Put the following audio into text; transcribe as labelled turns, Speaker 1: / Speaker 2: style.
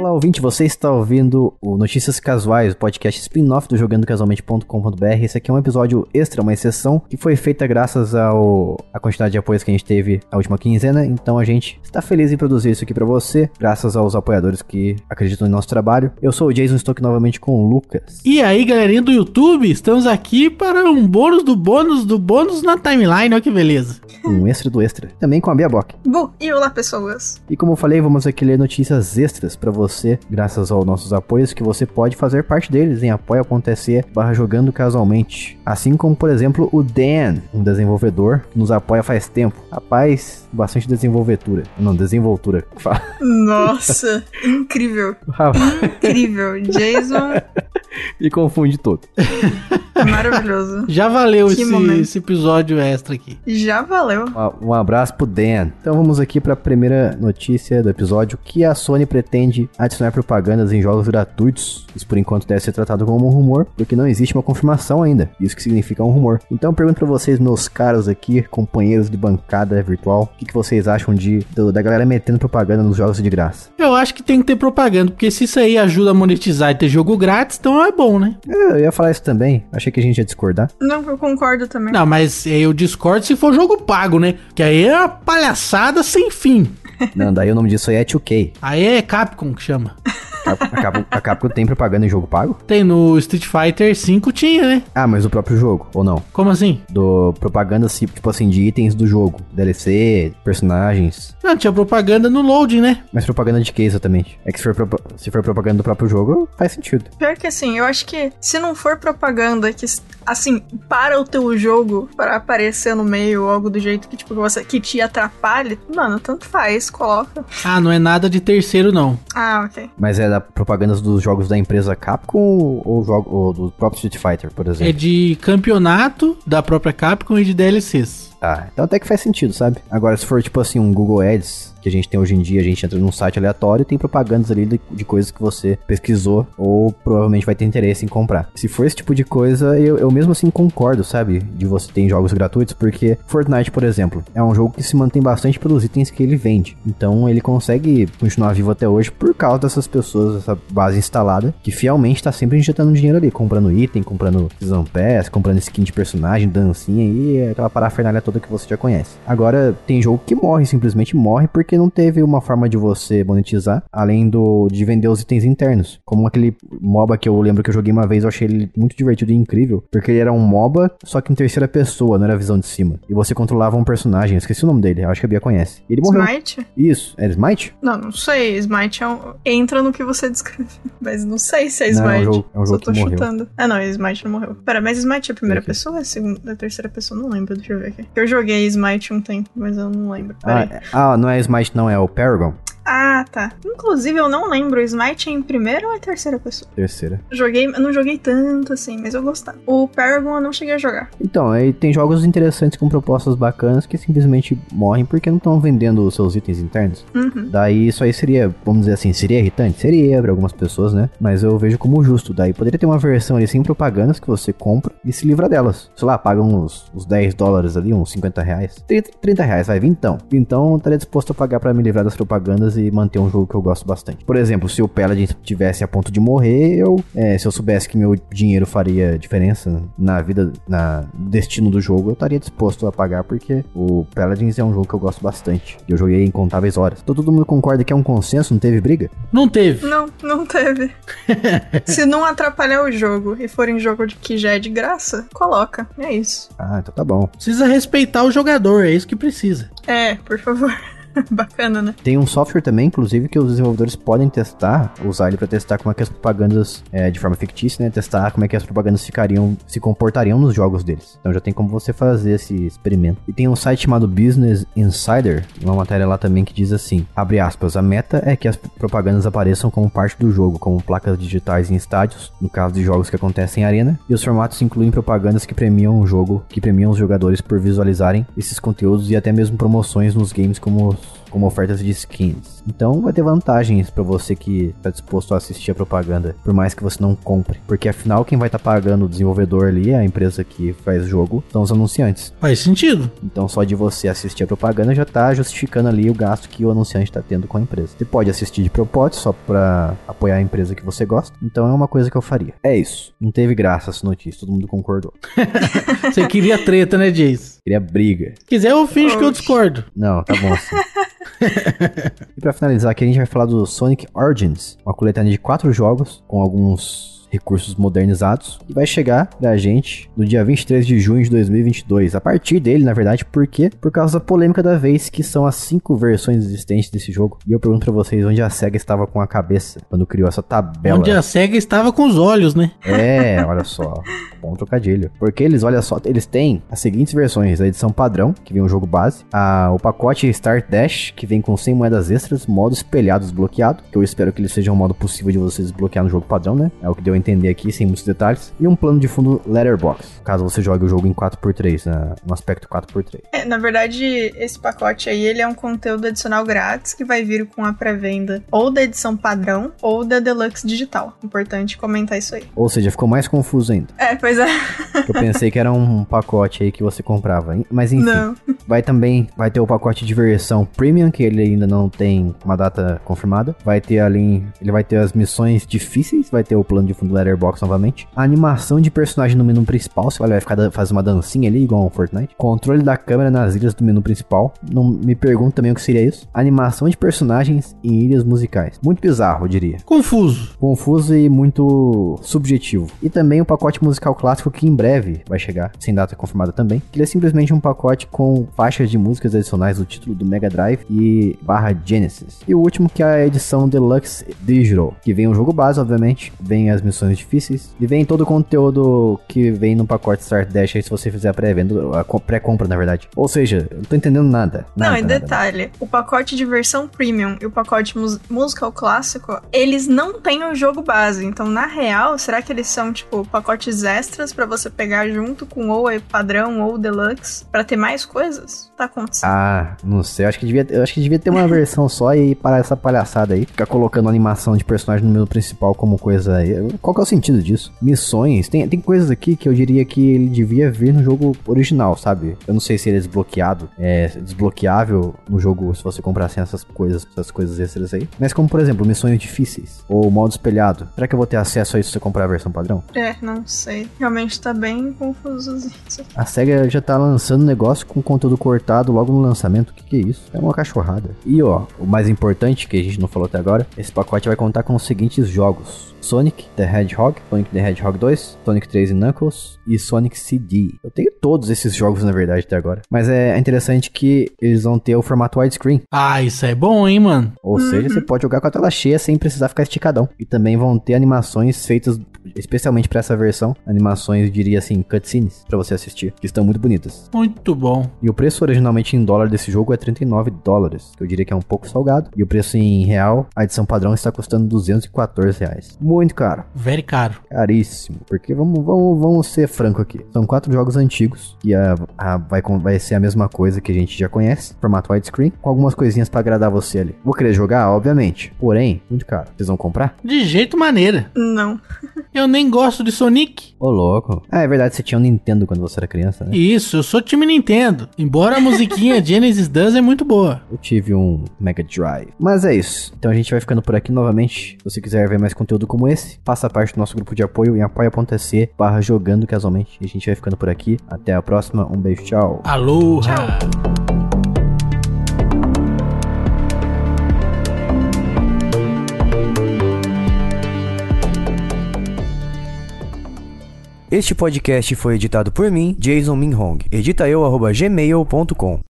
Speaker 1: Olá, ouvinte, você está ouvindo o Notícias Casuais, o podcast spin-off do jogandocasualmente.com.br. Esse aqui é um episódio extra, uma exceção, que foi feita graças ao a quantidade de apoios que a gente teve na última quinzena. Então a gente está feliz em produzir isso aqui para você, graças aos apoiadores que acreditam no nosso trabalho. Eu sou o Jason, estou aqui novamente com o Lucas.
Speaker 2: E aí, galerinha do YouTube, estamos aqui para um bônus do bônus do bônus na timeline, olha que beleza.
Speaker 1: Um extra do extra. Também com a Bia Bock.
Speaker 3: Bom, e olá pessoas.
Speaker 1: E como eu falei, vamos aqui ler notícias extras para você, graças aos nossos apoios, que você pode fazer parte deles em apoia.se barra jogando casualmente. Assim como, por exemplo, o Dan, um desenvolvedor que nos apoia faz tempo. Rapaz, bastante desenvolvedura. Não, desenvoltura.
Speaker 3: Nossa, incrível. Incrível. Jason,
Speaker 1: Me confunde todo.
Speaker 3: maravilhoso.
Speaker 2: Já valeu esse, esse episódio extra aqui.
Speaker 3: Já valeu.
Speaker 1: Um- Um abraço pro Dan. Então vamos aqui para a primeira notícia do episódio que a Sony pretende adicionar propagandas em jogos gratuitos. Isso por enquanto deve ser tratado como um rumor, porque não existe uma confirmação ainda. Isso que significa um rumor. Então eu pergunto para vocês, meus caros aqui, companheiros de bancada virtual, o que, que vocês acham de do- da galera metendo propaganda nos jogos de graça?
Speaker 2: Eu acho que tem que ter propaganda, porque se isso aí ajuda a monetizar e ter jogo grátis, então é bom, né?
Speaker 1: É, Eu ia falar isso também. Achei que a gente ia discordar.
Speaker 3: Não, eu concordo também.
Speaker 2: Não, mas eu discordo se for jogo pago, né? Que aí é uma palhaçada sem fim.
Speaker 1: Não, daí o nome disso aí é 2K.
Speaker 2: Aí é Capcom que chama.
Speaker 1: A Capcom, a Capcom tem propaganda em jogo pago?
Speaker 2: Tem no Street Fighter 5 tinha, né?
Speaker 1: Ah, mas do próprio jogo, ou não?
Speaker 2: Como assim?
Speaker 1: Do propaganda, assim, tipo assim, de itens do jogo. DLC, personagens.
Speaker 2: Não, tinha propaganda no loading, né?
Speaker 1: Mas propaganda de que exatamente? É que se for, se for propaganda do próprio jogo, faz sentido.
Speaker 3: Pior que assim, eu acho que se não for propaganda que, assim, para o teu jogo para aparecer no meio ou algo do jeito que, tipo, que você, que te atrapalhe, mano, tanto faz, coloca.
Speaker 2: Ah, não é nada de terceiro, não.
Speaker 3: Ah, ok.
Speaker 1: Mas é da propaganda dos jogos da empresa Capcom ou, jogo, ou do próprio Street Fighter, por
Speaker 2: É
Speaker 1: exemplo?
Speaker 2: de campeonato da própria Capcom e de DLCs.
Speaker 1: Ah, então até que faz sentido, sabe? Agora, se for tipo assim, um Google Ads que a gente tem hoje em dia, a gente entra num site aleatório e tem propagandas ali de, de coisas que você pesquisou ou provavelmente vai ter interesse em comprar. Se for esse tipo de coisa, eu, eu mesmo assim concordo, sabe? De você ter jogos gratuitos, porque Fortnite, por exemplo, é um jogo que se mantém bastante pelos itens que ele vende. Então ele consegue continuar vivo até hoje por causa dessas pessoas, dessa base instalada, que fielmente tá sempre injetando dinheiro ali, comprando item, comprando Season Pass, comprando skin de personagem, dancinha e aquela parafernália toda que você já conhece. Agora, tem jogo que morre, simplesmente morre porque não teve uma forma de você monetizar, além do de vender os itens internos. Como aquele MOBA que eu lembro que eu joguei uma vez, eu achei ele muito divertido e incrível, porque ele era um MOBA, só que em terceira pessoa, não era visão de cima. E você controlava um personagem, eu esqueci o nome dele, acho que a Bia conhece. E ele morreu.
Speaker 3: Smite?
Speaker 1: Isso, era Smite?
Speaker 3: Não, não sei. Smite é um... entra no que você descreveu. Mas não sei se é
Speaker 1: Não,
Speaker 3: Smite.
Speaker 1: é um jogo- é um
Speaker 3: Só
Speaker 1: jogo
Speaker 3: tô
Speaker 1: que morreu.
Speaker 3: chutando. Ah, não, Smite não morreu. Pera, mas Smite é a primeira pessoa é a segunda, a terceira pessoa? Não lembro, deixa eu ver aqui. Eu joguei Smite um tempo, mas eu não lembro.
Speaker 1: Ah, ah, não é Smite não, é o Paragon.
Speaker 3: Ah, tá. Inclusive, eu não lembro. Smite é em primeira ou é terceira pessoa?
Speaker 1: Terceira.
Speaker 3: Joguei, eu não joguei tanto assim, mas eu gostava. O Paragon eu não cheguei a jogar.
Speaker 1: Então, aí tem jogos interessantes com propostas bacanas que simplesmente morrem porque não estão vendendo os seus itens internos.
Speaker 3: Uhum.
Speaker 1: Daí isso aí seria, vamos dizer assim, seria irritante? Seria para algumas pessoas, né? Mas eu vejo como justo. Daí poderia ter uma versão ali sem propagandas que você compra e se livra delas. Sei lá, paga uns, uns 10 dólares ali, uns 50 reais. 30, 30 reais, vai, então. Então eu estaria disposto a pagar para me livrar das propagandas e manter um jogo que eu gosto bastante. Por exemplo, se o Paladin tivesse a ponto de morrer, eu, é, se eu soubesse que meu dinheiro faria diferença na vida, na no destino do jogo, eu estaria disposto a pagar porque o Paladins é um jogo que eu gosto bastante. E eu joguei incontáveis horas. Então todo mundo concorda que é um consenso, não teve briga?
Speaker 2: Não teve.
Speaker 3: Não, não teve. Se não atrapalhar o jogo e for em jogo de que já é de graça, coloca. É isso.
Speaker 1: Ah, então tá bom.
Speaker 2: Precisa respeitar o jogador, é isso que precisa.
Speaker 3: É, por favor. Bacana, né?
Speaker 1: Tem um software também, inclusive, que os desenvolvedores podem testar, usar ele pra testar como é que as propagandas, é, de forma fictícia, né? Testar como é que as propagandas ficariam, se comportariam nos jogos deles. Então já tem como você fazer esse experimento. E tem um site chamado Business Insider, uma matéria lá também que diz assim, abre aspas, a meta é que as propagandas apareçam como parte do jogo, como placas digitais em estádios, no caso de jogos que acontecem em arena, e os formatos incluem propagandas que premiam o jogo, que premiam os jogadores por visualizarem esses conteúdos e até mesmo promoções nos games como como ofertas de skins. Então vai ter vantagens para você que tá disposto a assistir a propaganda, por mais que você não compre, porque afinal quem vai estar tá pagando o desenvolvedor ali, a empresa que faz o jogo, são os anunciantes.
Speaker 2: Faz sentido.
Speaker 1: Então só de você assistir a propaganda já tá justificando ali o gasto que o anunciante tá tendo com a empresa. Você pode assistir de propósito só para apoiar a empresa que você gosta. Então é uma coisa que eu faria. É isso. Não teve graça essa notícia, todo mundo concordou.
Speaker 2: Você queria treta, né, Jace?
Speaker 1: Queria briga.
Speaker 2: Se quiser, eu finge que eu discordo.
Speaker 1: Não, tá bom assim. e pra finalizar aqui, a gente vai falar do Sonic Origins, uma coletânea de quatro jogos com alguns recursos modernizados e vai chegar pra gente no dia 23 de junho de 2022. A partir dele, na verdade, por quê? Por causa da polêmica da vez, que são as cinco versões existentes desse jogo. E eu pergunto pra vocês onde a SEGA estava com a cabeça quando criou essa tabela.
Speaker 2: Onde a SEGA estava com os olhos, né?
Speaker 1: É, olha só. Bom trocadilho. Porque eles, olha só, eles têm as seguintes versões: a edição padrão, que vem o jogo base, a, o pacote Start Dash, que vem com 100 moedas extras, modo espelhado desbloqueado, que eu espero que ele seja um modo possível de você desbloquear no jogo padrão, né? É o que deu a entender aqui, sem muitos detalhes. E um plano de fundo Letterbox, caso você jogue o jogo em 4x3, né? no aspecto 4x3.
Speaker 3: É, na verdade, esse pacote aí, ele é um conteúdo adicional grátis que vai vir com a pré-venda ou da edição padrão ou da Deluxe Digital. Importante comentar isso aí.
Speaker 1: Ou seja, ficou mais confuso ainda.
Speaker 3: É, pois é.
Speaker 1: Eu pensei que era um pacote aí que você comprava. Mas enfim, não. vai também, vai ter o pacote de versão Premium, que ele ainda não tem uma data confirmada. Vai ter ali, ele vai ter as missões difíceis, vai ter o plano de fundo Letterbox novamente. A animação de personagem no menu principal, você vai ficar fazer uma dancinha ali, igual ao Fortnite. Controle da câmera nas ilhas do menu principal. Não me pergunto também o que seria isso. Animação de personagens em ilhas musicais. Muito bizarro, eu diria.
Speaker 2: Confuso.
Speaker 1: Confuso e muito subjetivo. E também o pacote musical clássico que em breve vai chegar, sem data confirmada também. Ele é simplesmente um pacote com faixas de músicas adicionais do título do Mega Drive e barra Genesis. E o último que é a edição Deluxe Digital, que vem o jogo base, obviamente, vem as missões difíceis e vem todo o conteúdo que vem no pacote Start Dash aí se você fizer a pré-venda, a pré-compra na verdade. Ou seja, eu não tô entendendo nada. nada
Speaker 3: não, e detalhe, nada. o pacote de versão premium e o pacote mus musical clássico, eles não têm o jogo base. Então, na real, será que eles são tipo pacotes extras para você pegar junto com ou padrão ou deluxe para ter mais coisas? Tá acontecendo.
Speaker 1: Ah, não sei, eu acho que devia, eu acho que devia ter uma versão só e parar essa palhaçada aí, ficar colocando animação de personagem no menu principal como coisa aí. Qual que é o sentido disso? Missões, tem, tem coisas aqui que eu diria que ele devia vir no jogo original, sabe? Eu não sei se ele é desbloqueado, é desbloqueável no jogo se você comprasse essas coisas, essas coisas extras aí. Mas como, por exemplo, missões difíceis ou modo espelhado. Será que eu vou ter acesso a isso se eu comprar a versão padrão?
Speaker 3: É, não sei. Realmente tá bem confuso isso.
Speaker 1: A SEGA já tá lançando negócio com conteúdo cortado logo no lançamento. O que, que é isso? É uma cachorrada. E ó, o mais importante que a gente não falou até agora, esse pacote vai contar com os seguintes jogos. Sonic the Hedgehog, Sonic the Hedgehog 2, Sonic 3 e Knuckles e Sonic CD. Eu tenho todos esses jogos na verdade até agora. Mas é interessante que eles vão ter o formato widescreen.
Speaker 2: Ah, isso é bom, hein, mano?
Speaker 1: Ou uhum. seja, você pode jogar com a tela cheia sem precisar ficar esticadão. E também vão ter animações feitas especialmente para essa versão, animações, diria assim, cutscenes para você assistir, que estão muito bonitas.
Speaker 2: Muito bom.
Speaker 1: E o preço originalmente em dólar desse jogo é 39 dólares, que eu diria que é um pouco salgado. E o preço em real, a edição padrão está custando 214 reais. Muito caro.
Speaker 2: Very caro.
Speaker 1: Caríssimo. Porque vamos, vamos, vamos ser franco aqui. São quatro jogos antigos e a, a, vai, vai ser a mesma coisa que a gente já conhece, formato widescreen, com algumas coisinhas para agradar você ali. Vou querer jogar, obviamente. Porém, muito caro. Vocês vão comprar?
Speaker 2: De jeito maneira.
Speaker 3: Não.
Speaker 2: Eu nem gosto de Sonic.
Speaker 1: Ô, louco. Ah, é verdade, você tinha um Nintendo quando você era criança, né?
Speaker 2: Isso, eu sou time Nintendo. Embora a musiquinha Genesis Does é muito boa.
Speaker 1: Eu tive um Mega Drive. Mas é isso. Então a gente vai ficando por aqui novamente. Se você quiser ver mais conteúdo como esse, faça parte do nosso grupo de apoio em apoia.se barra jogando casualmente. E a gente vai ficando por aqui. Até a próxima. Um beijo, tchau.
Speaker 2: Aloha! Tchau.
Speaker 1: Este podcast foi editado por mim, Jason Minhong. Edita eu, gmail.com.